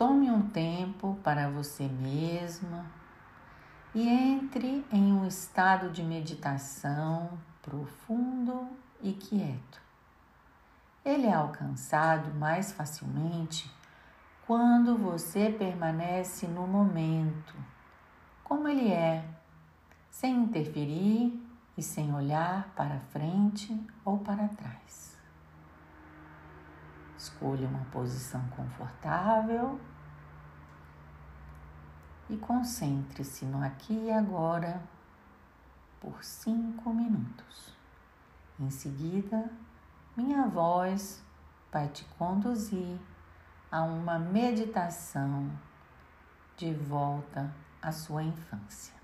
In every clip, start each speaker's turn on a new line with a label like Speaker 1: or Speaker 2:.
Speaker 1: Tome um tempo para você mesma e entre em um estado de meditação profundo e quieto. Ele é alcançado mais facilmente quando você permanece no momento, como ele é, sem interferir e sem olhar para frente ou para trás. Escolha uma posição confortável e concentre-se no aqui e agora por cinco minutos. Em seguida, minha voz vai te conduzir a uma meditação de volta à sua infância.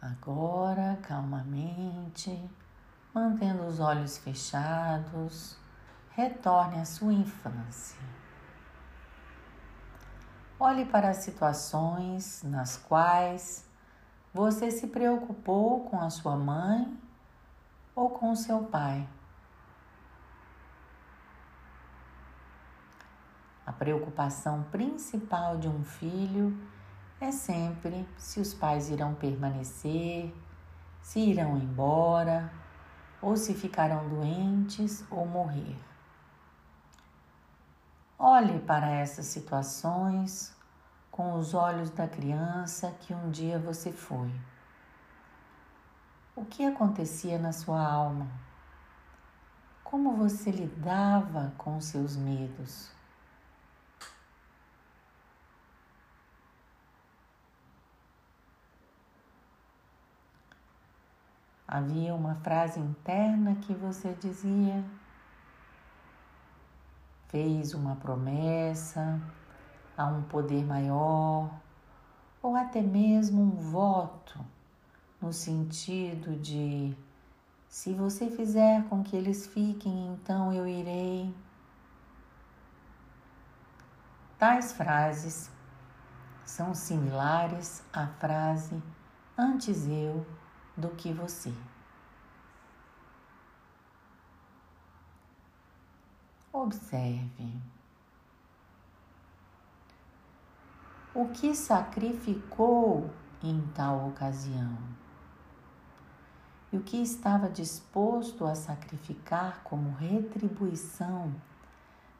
Speaker 1: Agora, calmamente, mantendo os olhos fechados, retorne à sua infância. Olhe para as situações nas quais você se preocupou com a sua mãe ou com seu pai. A preocupação principal de um filho é sempre se os pais irão permanecer, se irão embora ou se ficarão doentes ou morrer. Olhe para essas situações com os olhos da criança que um dia você foi. O que acontecia na sua alma? Como você lidava com seus medos? Havia uma frase interna que você dizia: fez uma promessa a um poder maior, ou até mesmo um voto, no sentido de: se você fizer com que eles fiquem, então eu irei. Tais frases são similares à frase antes eu do que você. Observe. O que sacrificou em tal ocasião? E o que estava disposto a sacrificar como retribuição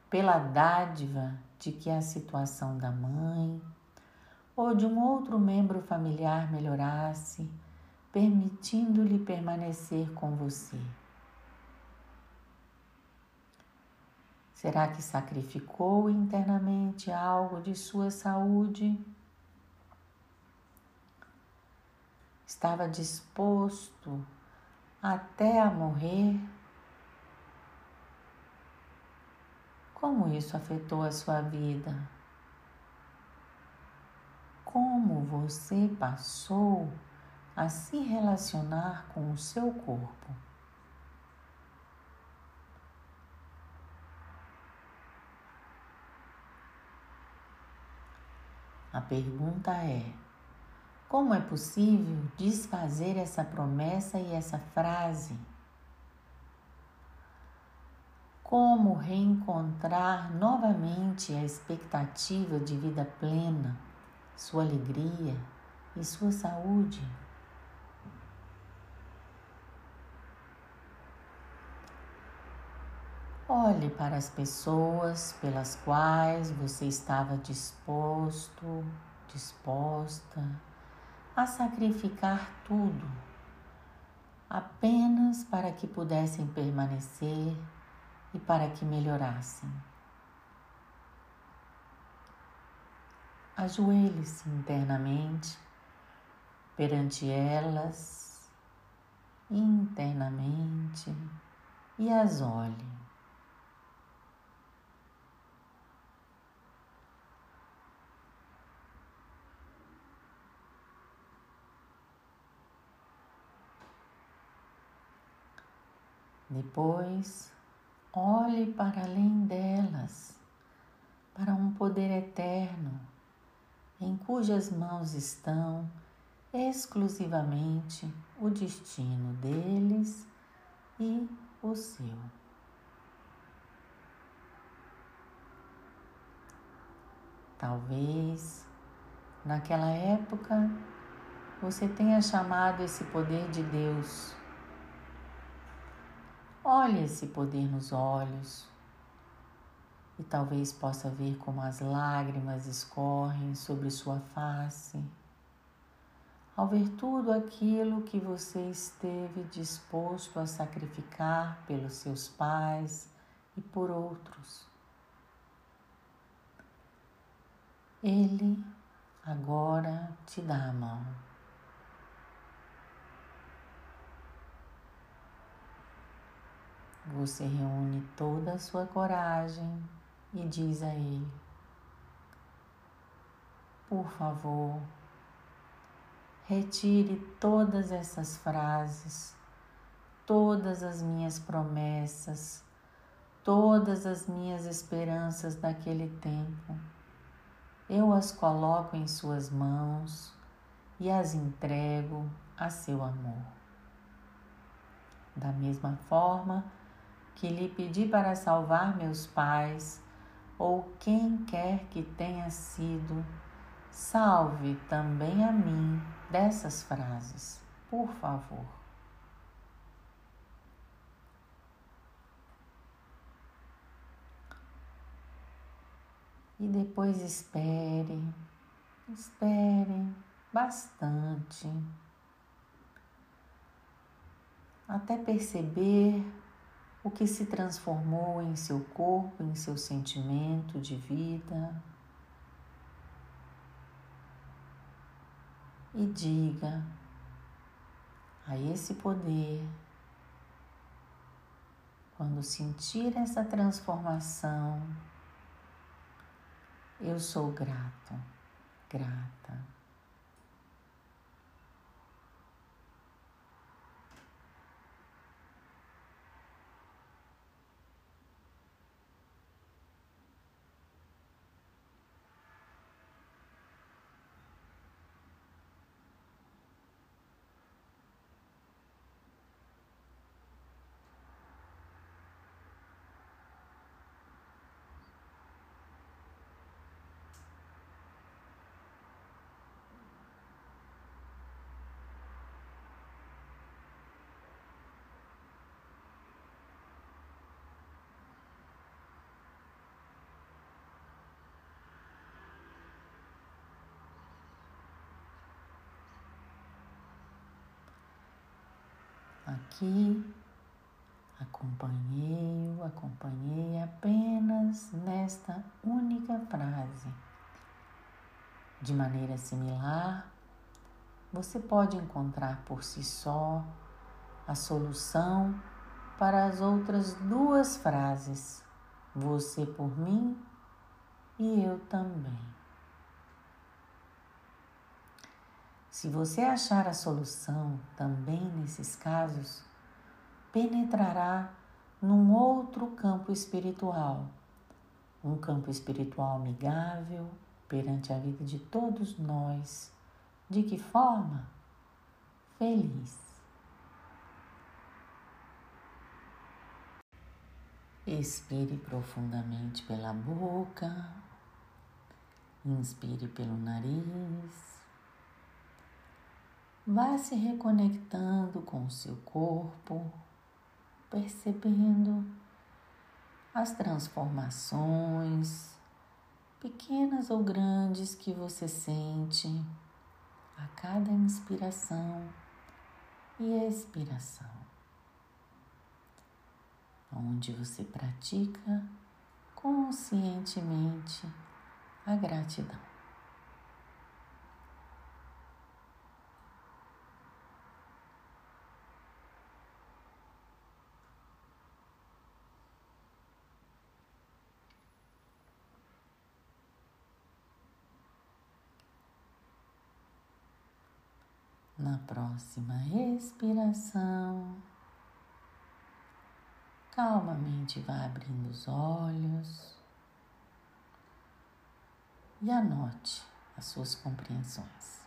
Speaker 1: pela dádiva de que a situação da mãe ou de um outro membro familiar melhorasse, permitindo-lhe permanecer com você? Será que sacrificou internamente algo de sua saúde? Estava disposto até a morrer? Como isso afetou a sua vida? Como você passou a se relacionar com o seu corpo? A pergunta é: como é possível desfazer essa promessa e essa frase? Como reencontrar novamente a expectativa de vida plena, sua alegria e sua saúde? Olhe para as pessoas pelas quais você estava disposto, disposta a sacrificar tudo, apenas para que pudessem permanecer e para que melhorassem. Ajoelhe-se internamente perante elas, internamente, e as olhe. Depois, olhe para além delas, para um poder eterno, em cujas mãos estão exclusivamente o destino deles e o seu. Talvez naquela época você tenha chamado esse poder de Deus Olhe esse poder nos olhos e talvez possa ver como as lágrimas escorrem sobre sua face. Ao ver tudo aquilo que você esteve disposto a sacrificar pelos seus pais e por outros, Ele agora te dá a mão. Você reúne toda a sua coragem e diz a Ele: Por favor, retire todas essas frases, todas as minhas promessas, todas as minhas esperanças daquele tempo. Eu as coloco em Suas mãos e as entrego a seu amor. Da mesma forma que lhe pedi para salvar meus pais ou quem quer que tenha sido, salve também a mim dessas frases, por favor. E depois espere, espere bastante, até perceber o que se transformou em seu corpo, em seu sentimento de vida. E diga a esse poder, quando sentir essa transformação, eu sou grato, grata. Aqui acompanhei-o, acompanhei apenas nesta única frase. De maneira similar, você pode encontrar por si só a solução para as outras duas frases: você por mim e eu também. Se você achar a solução também nesses casos, penetrará num outro campo espiritual, um campo espiritual amigável perante a vida de todos nós. De que forma? Feliz. Expire profundamente pela boca, inspire pelo nariz. Vá se reconectando com o seu corpo, percebendo as transformações, pequenas ou grandes, que você sente a cada inspiração e expiração, onde você pratica conscientemente a gratidão. Na próxima respiração, calmamente vá abrindo os olhos e anote as suas compreensões.